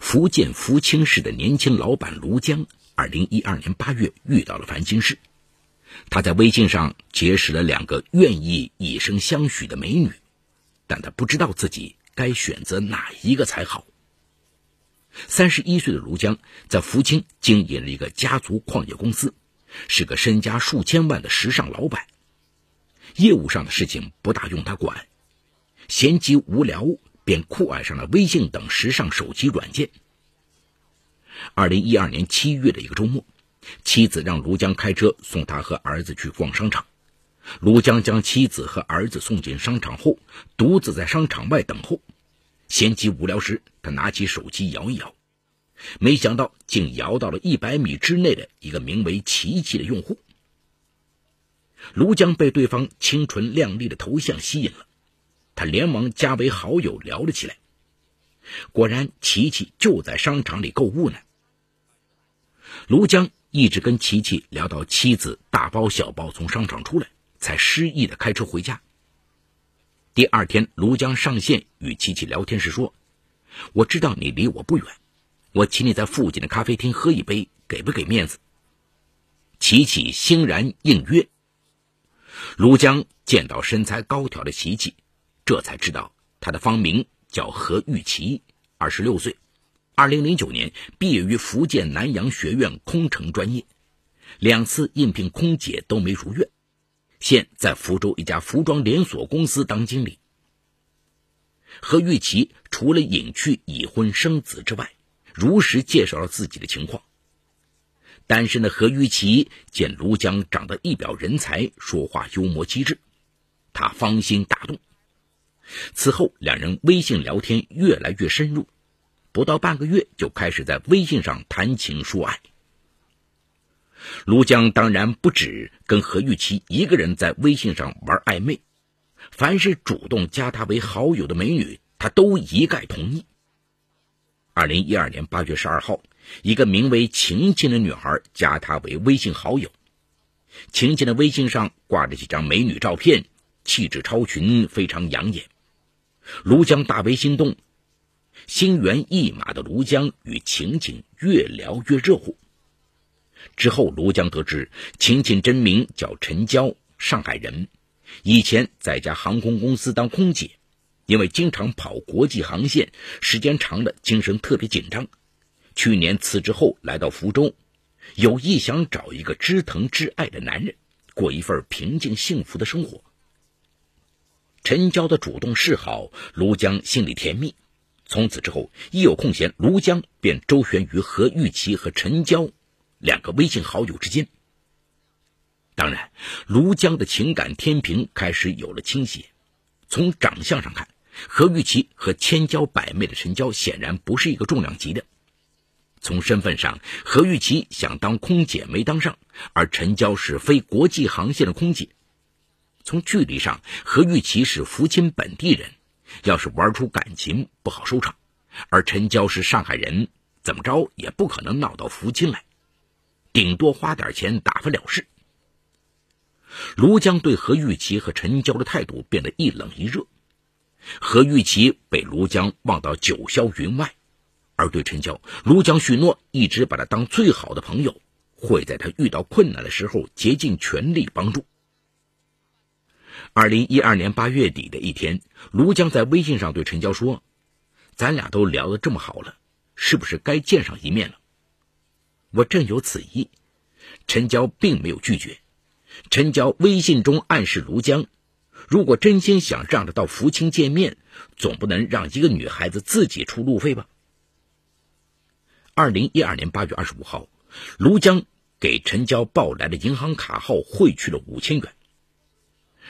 福建福清市的年轻老板卢江，二零一二年八月遇到了烦心事。他在微信上结识了两个愿意以身相许的美女，但他不知道自己该选择哪一个才好。三十一岁的卢江在福清经营了一个家族矿业公司，是个身家数千万的时尚老板。业务上的事情不大用他管，闲极无聊便酷爱上了微信等时尚手机软件。二零一二年七月的一个周末。妻子让卢江开车送他和儿子去逛商场，卢江将妻子和儿子送进商场后，独自在商场外等候。闲极无聊时，他拿起手机摇一摇，没想到竟摇到了一百米之内的一个名为“奇迹”的用户。卢江被对方清纯靓丽的头像吸引了，他连忙加为好友聊了起来。果然，琪琪就在商场里购物呢。卢江。一直跟琪琪聊到妻子大包小包从商场出来，才失意的开车回家。第二天，卢江上线与琪琪聊天时说：“我知道你离我不远，我请你在附近的咖啡厅喝一杯，给不给面子？”琪琪欣然应约。卢江见到身材高挑的琪琪，这才知道他的芳名叫何玉琪，二十六岁。二零零九年毕业于福建南洋学院空乘专业，两次应聘空姐都没如愿，现在福州一家服装连锁公司当经理。何玉琪除了隐去已婚生子之外，如实介绍了自己的情况。单身的何玉琪见卢江长得一表人才，说话幽默机智，他芳心大动。此后，两人微信聊天越来越深入。不到半个月，就开始在微信上谈情说爱。卢江当然不止跟何玉琪一个人在微信上玩暧昧，凡是主动加他为好友的美女，他都一概同意。二零一二年八月十二号，一个名为晴晴的女孩加他为微信好友。晴晴的微信上挂着几张美女照片，气质超群，非常养眼。卢江大为心动。心猿意马的卢江与晴晴越聊越热乎。之后，卢江得知晴晴真名叫陈娇，上海人，以前在一家航空公司当空姐，因为经常跑国际航线，时间长了精神特别紧张。去年辞职后来到福州，有意想找一个知疼知爱的男人，过一份平静幸福的生活。陈娇的主动示好，卢江心里甜蜜。从此之后，一有空闲，卢江便周旋于何玉琪和陈娇两个微信好友之间。当然，卢江的情感天平开始有了倾斜。从长相上看，何玉琪和千娇百媚的陈娇显然不是一个重量级的。从身份上，何玉琪想当空姐没当上，而陈娇是非国际航线的空姐。从距离上，何玉琪是福清本地人。要是玩出感情，不好收场。而陈娇是上海人，怎么着也不可能闹到福清来，顶多花点钱打发了事。卢江对何玉琪和陈娇的态度变得一冷一热。何玉琪被卢江忘到九霄云外，而对陈娇，卢江许诺一直把她当最好的朋友，会在她遇到困难的时候竭尽全力帮助。二零一二年八月底的一天，卢江在微信上对陈娇说：“咱俩都聊得这么好了，是不是该见上一面了？”我正有此意，陈娇并没有拒绝。陈娇微信中暗示卢江：“如果真心想让他到福清见面，总不能让一个女孩子自己出路费吧？”二零一二年八月二十五号，卢江给陈娇报来的银行卡号汇去了五千元。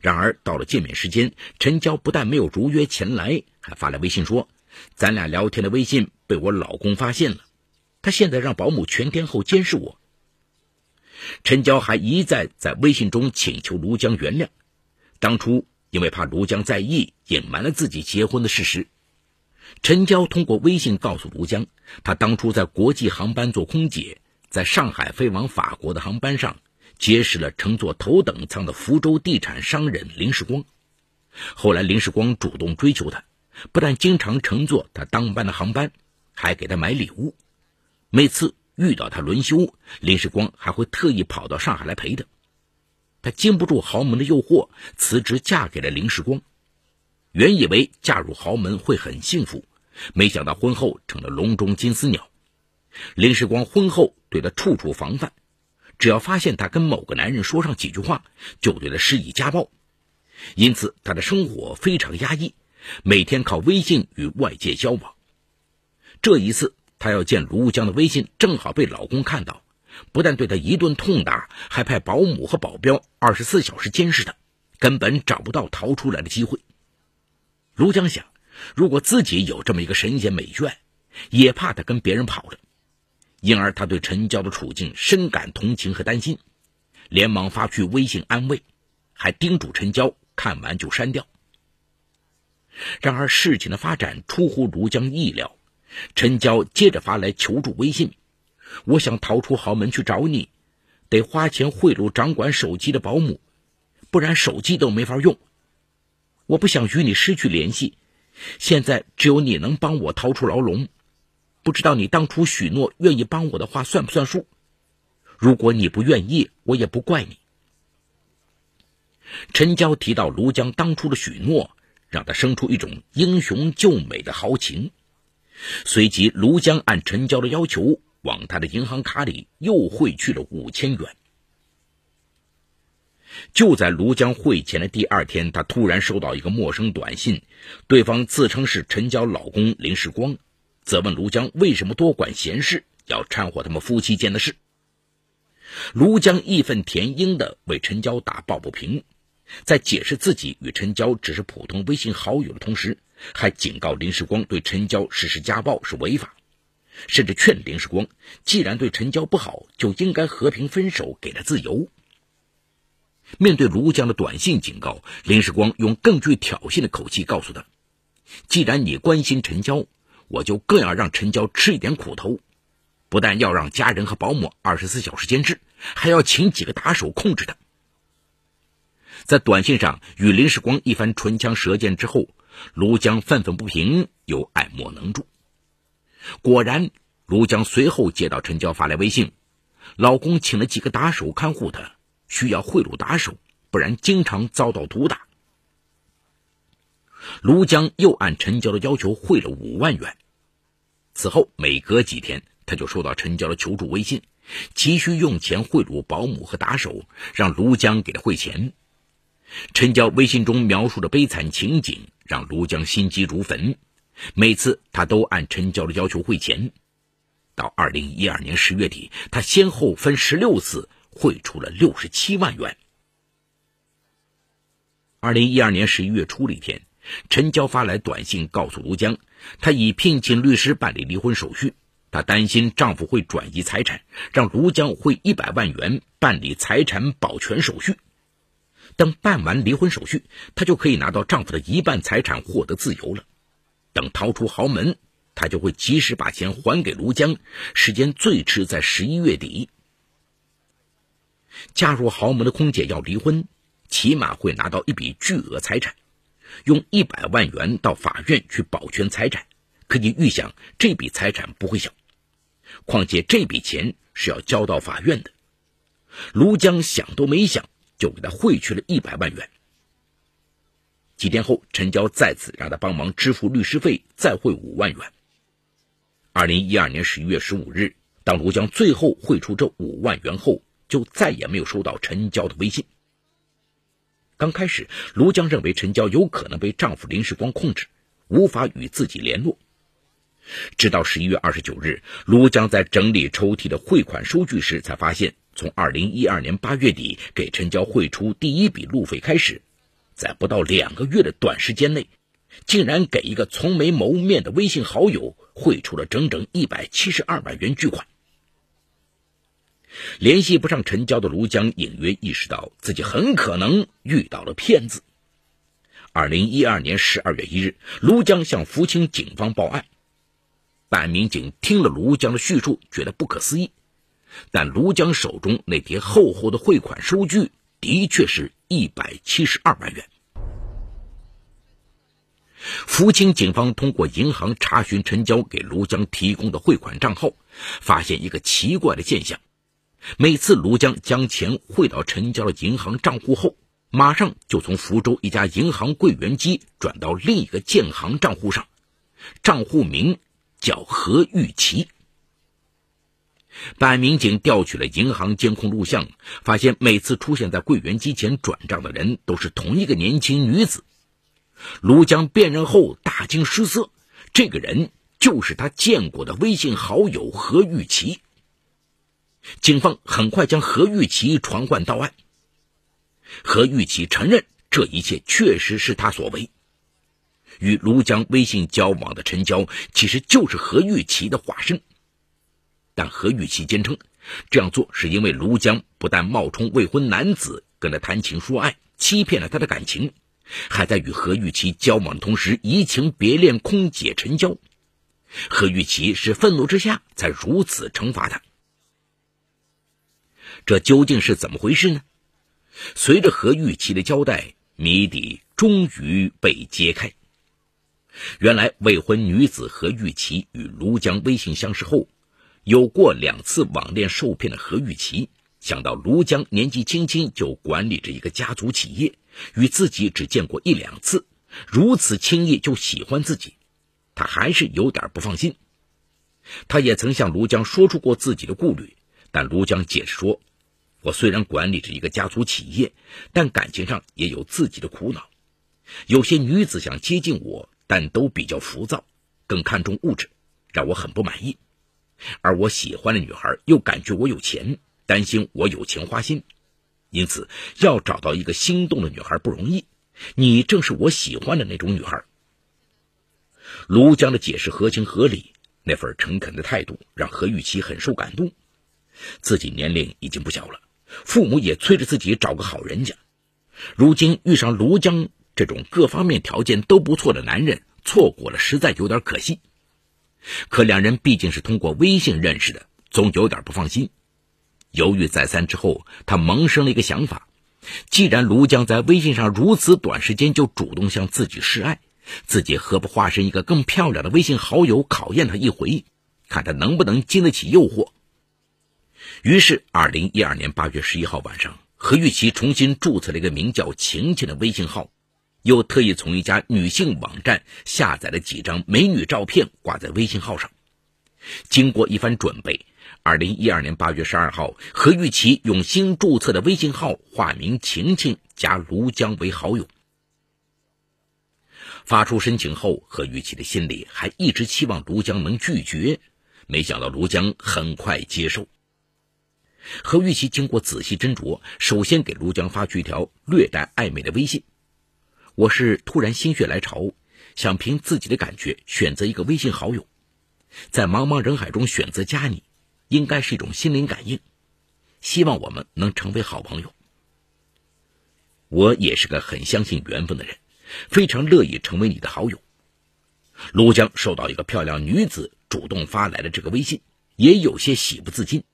然而到了见面时间，陈娇不但没有如约前来，还发来微信说：“咱俩聊天的微信被我老公发现了，他现在让保姆全天候监视我。”陈娇还一再在微信中请求卢江原谅，当初因为怕卢江在意，隐瞒了自己结婚的事实。陈娇通过微信告诉卢江，她当初在国际航班做空姐，在上海飞往法国的航班上。结识了乘坐头等舱的福州地产商人林世光，后来林世光主动追求她，不但经常乘坐他当班的航班，还给他买礼物。每次遇到他轮休，林世光还会特意跑到上海来陪他。他经不住豪门的诱惑，辞职嫁给了林世光。原以为嫁入豪门会很幸福，没想到婚后成了笼中金丝鸟。林世光婚后对他处处防范，只要发现他跟某个男人说上几句话，就对他施以家暴。因此，他的生活非常压抑，每天靠微信与外界交往。这一次，她要见卢江的微信正好被老公看到，不但对他一顿痛打，还派保姆和保镖二十四小时监视他，根本找不到逃出来的机会。卢江想，如果自己有这么一个神仙美眷，也怕他跟别人跑了，因而他对陈娇的处境深感同情和担心，连忙发去微信安慰，还叮嘱陈娇看完就删掉。然而事情的发展出乎卢江意料，陈娇接着发来求助微信：“我想逃出豪门去找你，得花钱贿赂掌管手机的保姆，不然手机都没法用。”我不想与你失去联系，现在只有你能帮我逃出牢笼。不知道你当初许诺愿意帮我的话算不算数？如果你不愿意，我也不怪你。陈娇提到卢江当初的许诺，让他生出一种英雄救美的豪情。随即，卢江按陈娇的要求，往他的银行卡里又汇去了五千元。就在卢江汇钱的第二天，他突然收到一个陌生短信，对方自称是陈娇老公林世光，责问卢江为什么多管闲事，要掺和他们夫妻间的事。卢江义愤填膺地为陈娇打抱不平，在解释自己与陈娇只是普通微信好友的同时，还警告林世光对陈娇实施家暴是违法，甚至劝林世光既然对陈娇不好，就应该和平分手，给她自由。面对卢江的短信警告，林世光用更具挑衅的口气告诉他：“既然你关心陈娇，我就更要让陈娇吃一点苦头。不但要让家人和保姆二十四小时监视，还要请几个打手控制她。”在短信上与林世光一番唇枪舌剑之后，卢江愤愤不平，又爱莫能助。果然，卢江随后接到陈娇发来微信：“老公请了几个打手看护她。”需要贿赂打手，不然经常遭到毒打。卢江又按陈娇的要求汇了五万元。此后每隔几天，他就收到陈娇的求助微信，急需用钱贿赂保姆和打手，让卢江给他汇钱。陈娇微信中描述的悲惨情景，让卢江心急如焚。每次他都按陈娇的要求汇钱。到二零一二年十月底，他先后分十六次。汇出了六十七万元。二零一二年十一月初的一天，陈娇发来短信告诉卢江，她已聘请律师办理离婚手续。她担心丈夫会转移财产，让卢江汇一百万元办理财产保全手续。等办完离婚手续，她就可以拿到丈夫的一半财产，获得自由了。等逃出豪门，她就会及时把钱还给卢江，时间最迟在十一月底。嫁入豪门的空姐要离婚，起码会拿到一笔巨额财产，用一百万元到法院去保全财产，可以预想这笔财产不会小。况且这笔钱是要交到法院的。卢江想都没想，就给他汇去了一百万元。几天后，陈娇再次让他帮忙支付律师费，再汇五万元。二零一二年十一月十五日，当卢江最后汇出这五万元后。就再也没有收到陈娇的微信。刚开始，卢江认为陈娇有可能被丈夫林世光控制，无法与自己联络。直到十一月二十九日，卢江在整理抽屉的汇款收据时，才发现，从二零一二年八月底给陈娇汇出第一笔路费开始，在不到两个月的短时间内，竟然给一个从没谋面的微信好友汇出了整整一百七十二万元巨款。联系不上陈娇的卢江隐约意识到自己很可能遇到了骗子。二零一二年十二月一日，卢江向福清警方报案。办案民警听了卢江的叙述，觉得不可思议。但卢江手中那叠厚厚的汇款收据，的确是一百七十二万元。福。福清警方通过银行查询陈娇给卢江提供的汇款账号，发现一个奇怪的现象：每次卢江将钱汇到陈娇的银行账户后，马上就从福州一家银行柜员机转到另一个建行账户上，账户名叫何玉琪。办案民警调取了银行监控录像，发现每次出现在柜员机前转账的人都是同一个年轻女子。卢江辨认后大惊失色，这个人就是他见过的微信好友何玉琪。警方很快将何玉琪传唤到案。何玉琪承认这一切确实是他所为，与卢江微信交往的陈娇其实就是何玉琪的化身。但何玉琪坚称，这样做是因为卢江不但冒充未婚男子跟他谈情说爱，欺骗了他的感情，还在与何玉琪交往的同时移情别恋空姐陈娇。何玉琪是愤怒之下才如此惩罚他。这究竟是怎么回事呢？随着何玉琪的交代，谜底终于被揭开。原来，未婚女子何玉琪与卢江微信相识后。有过两次网恋受骗的何玉琪，想到卢江年纪轻轻就管理着一个家族企业，与自己只见过一两次，如此轻易就喜欢自己，他还是有点不放心。他也曾向卢江说出过自己的顾虑，但卢江解释说：“我虽然管理着一个家族企业，但感情上也有自己的苦恼。有些女子想接近我，但都比较浮躁，更看重物质，让我很不满意。”而我喜欢的女孩又感觉我有钱，担心我有钱花心，因此要找到一个心动的女孩不容易。你正是我喜欢的那种女孩。卢江的解释合情合理，那份诚恳的态度让何玉琪很受感动。自己年龄已经不小了，父母也催着自己找个好人家，如今遇上卢江这种各方面条件都不错的男人，错过了实在有点可惜。可两人毕竟是通过微信认识的，总有点不放心。犹豫再三之后，他萌生了一个想法：既然卢江在微信上如此短时间就主动向自己示爱，自己何不化身一个更漂亮的微信好友，考验他一回，看他能不能经得起诱惑？于是，二零一二年八月十一号晚上，何玉琪重新注册了一个名叫晴晴的微信号。又特意从一家女性网站下载了几张美女照片，挂在微信号上。经过一番准备，二零一二年八月十二号，何玉琪用新注册的微信号化名晴晴，加卢江为好友。发出申请后，何玉琪的心里还一直期望卢江能拒绝，没想到卢江很快接受。何玉琪经过仔细斟酌，首先给卢江发去一条略带暧昧的微信。我是突然心血来潮，想凭自己的感觉选择一个微信好友，在茫茫人海中选择加你，应该是一种心灵感应。希望我们能成为好朋友。我也是个很相信缘分的人，非常乐意成为你的好友。卢江收到一个漂亮女子主动发来的这个微信，也有些喜不自禁。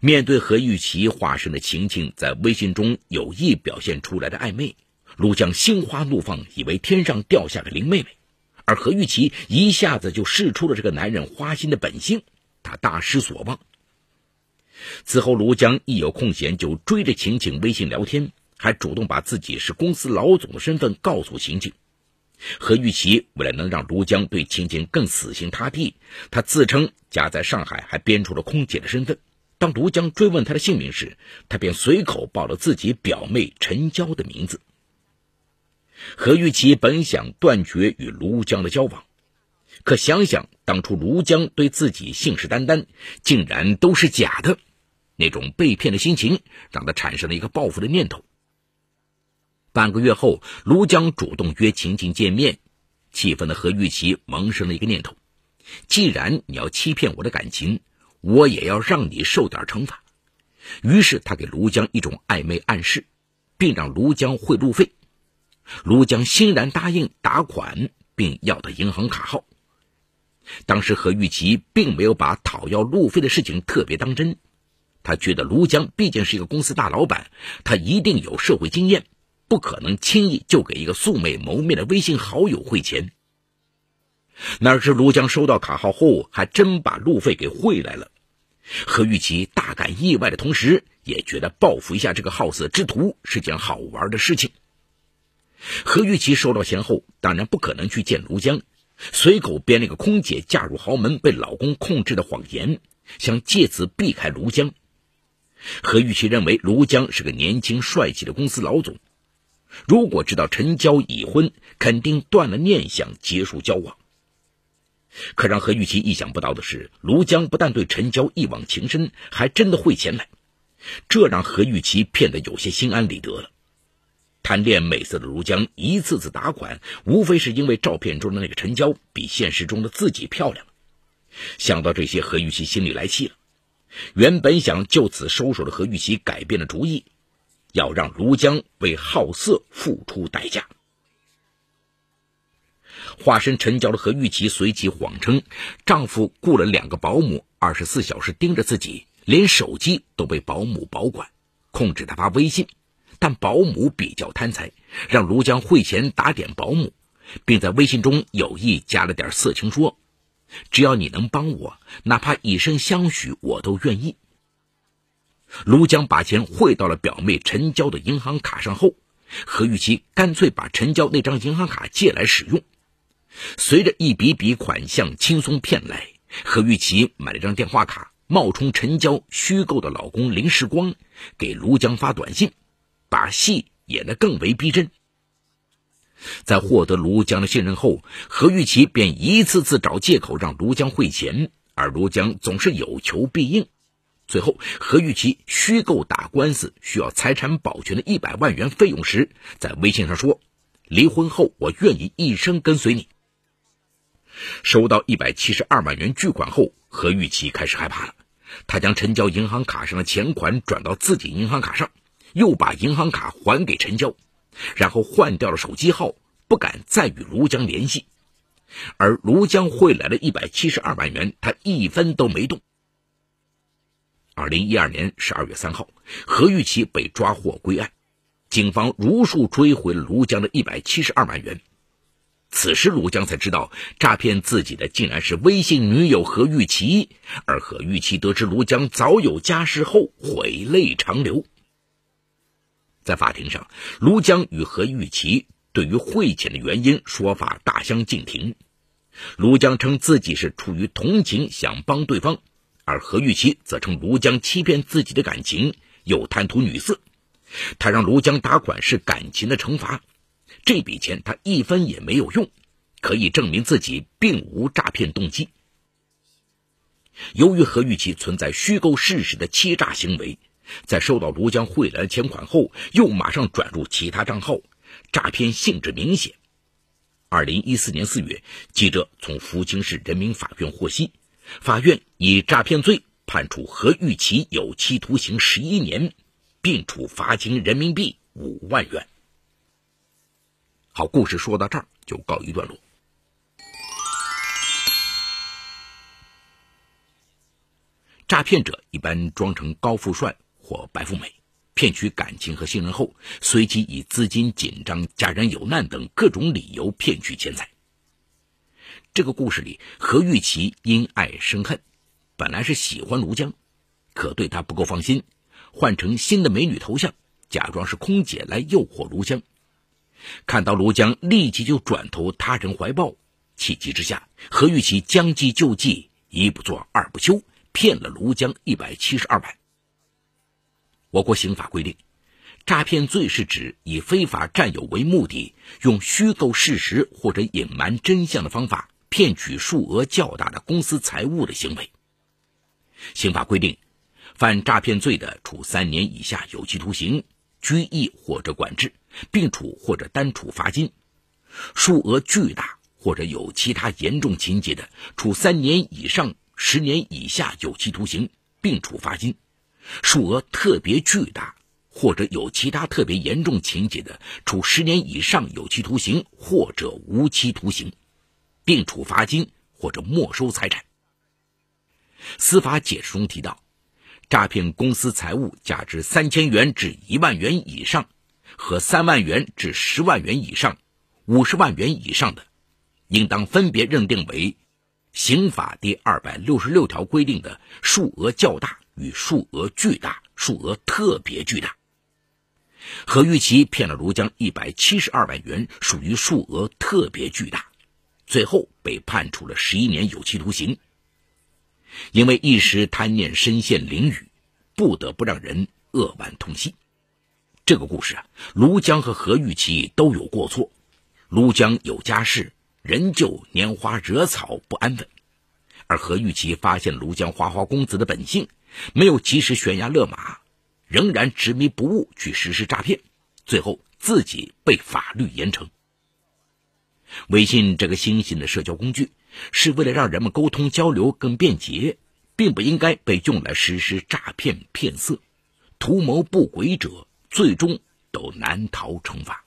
面对何玉琪化身的晴晴在微信中有意表现出来的暧昧。卢江心花怒放，以为天上掉下个林妹妹，而何玉琪一下子就试出了这个男人花心的本性，他大失所望。此后，卢江一有空闲就追着晴晴微信聊天，还主动把自己是公司老总的身份告诉晴晴。何玉琪为了能让卢江对晴晴更死心塌地，他自称家在上海，还编出了空姐的身份。当卢江追问他的姓名时，他便随口报了自己表妹陈娇的名字。何玉琪本想断绝与卢江的交往，可想想当初卢江对自己信誓旦旦，竟然都是假的，那种被骗的心情让他产生了一个报复的念头。半个月后，卢江主动约晴晴见面，气愤的何玉琪萌生了一个念头：既然你要欺骗我的感情，我也要让你受点惩罚。于是他给卢江一种暧昧暗示，并让卢江汇路费。卢江欣然答应打款，并要他银行卡号。当时何玉琪并没有把讨要路费的事情特别当真，他觉得卢江毕竟是一个公司大老板，他一定有社会经验，不可能轻易就给一个素未谋面的微信好友汇钱，哪知卢江收到卡号后，还真把路费给汇来了。何玉琪大感意外的同时，也觉得报复一下这个好色之徒是件好玩的事情。何玉琪收到钱后，当然不可能去见卢江，随口编了个空姐嫁入豪门被老公控制的谎言，想借此避开卢江。何玉琪认为卢江是个年轻帅气的公司老总，如果知道陈娇已婚，肯定断了念想结束交往。可让何玉琪意想不到的是，卢江不但对陈娇一往情深，还真的会钱来，这让何玉琪骗得有些心安理得了。贪恋美色的卢江一次次打款，无非是因为照片中的那个陈娇比现实中的自己漂亮。想到这些，何玉琪心里来气了。原本想就此收手的何玉琪改变了主意，要让卢江为好色付出代价。化身陈娇的何玉琪随即谎称，丈夫雇了两个保姆，二十四小时盯着自己，连手机都被保姆保管，控制他发微信。但保姆比较贪财，让卢江汇钱打点保姆，并在微信中有意加了点色情，说：“只要你能帮我，哪怕以身相许，我都愿意。”卢江把钱汇到了表妹陈娇的银行卡上后，何玉琪干脆把陈娇那张银行卡借来使用。随着一笔笔款项轻松骗来，何玉琪买了张电话卡，冒充陈娇虚构的老公林时光，给卢江发短信。把戏演得更为逼真。在获得卢江的信任后，何玉琪便一次次找借口让卢江汇钱，而卢江总是有求必应。最后，何玉琪虚构打官司需要财产保全的一百万元费用时，在微信上说：“离婚后我愿意一生跟随你。”收到一百七十二万元巨款后，何玉琪开始害怕了。他将陈娇银行卡上的钱款转到自己银行卡上。又把银行卡还给陈娇，然后换掉了手机号，不敢再与卢江联系。而卢江汇来的一百七十二万元，他一分都没动。二零一二年十二月三号，何玉琪被抓获归案，警方如数追回了卢江的一百七十二万元。此时，卢江才知道诈骗自己的竟然是微信女友何玉琪，而何玉琪得知卢江早有家室后，悔泪长流。在法庭上，卢江与何玉琪对于汇钱的原因说法大相径庭。卢江称自己是出于同情想帮对方，而何玉琪则称卢江欺骗自己的感情，又贪图女色。他让卢江打款是感情的惩罚，这笔钱他一分也没有用，可以证明自己并无诈骗动机。由于何玉琪存在虚构事实的欺诈行为。在收到卢江汇来的钱款后，又马上转入其他账号，诈骗性质明显。二零一四年四月，记者从福清市人民法院获悉，法院以诈骗罪判处何玉琪有期徒刑十一年，并处罚金人民币五万元。好，故事说到这儿就告一段落。诈骗者一般装成高富帅。或白富美骗取感情和信任后，随即以资金紧张、家人有难等各种理由骗取钱财。这个故事里，何玉琪因爱生恨，本来是喜欢卢江，可对他不够放心，换成新的美女头像，假装是空姐来诱惑卢江。看到卢江立即就转投他人怀抱，气急之下，何玉琪将计就计，一不做二不休，骗了卢江一百七十二万。我国刑法规定，诈骗罪是指以非法占有为目的，用虚构事实或者隐瞒真相的方法骗取数额较大的公司财物的行为。刑法规定，犯诈骗罪的，处三年以下有期徒刑、拘役或者管制，并处或者单处罚金；数额巨大或者有其他严重情节的，处三年以上十年以下有期徒刑，并处罚金。数额特别巨大，或者有其他特别严重情节的，处十年以上有期徒刑或者无期徒刑，并处罚金或者没收财产。司法解释中提到，诈骗公司财物价值三千元至一万元以上，和三万元至十万元以上、五十万元以上的，应当分别认定为刑法第二百六十六条规定的数额较大与数额巨大、数额特别巨大。何玉琪骗了卢江一百七十二万元，属于数额特别巨大，最后被判处了十一年有期徒刑。因为一时贪念身陷囹圄，不得不让人扼腕痛惜。这个故事啊，卢江和何玉琪都有过错。卢江有家室，仍旧拈花惹草不安分；而何玉琪发现卢江花花公子的本性，没有及时悬崖勒马，仍然执迷不悟去实施诈骗，最后自己被法律严惩。微信这个新型的社交工具。是为了让人们沟通交流更便捷，并不应该被用来实施诈骗骗色。图谋不轨者，最终都难逃惩罚。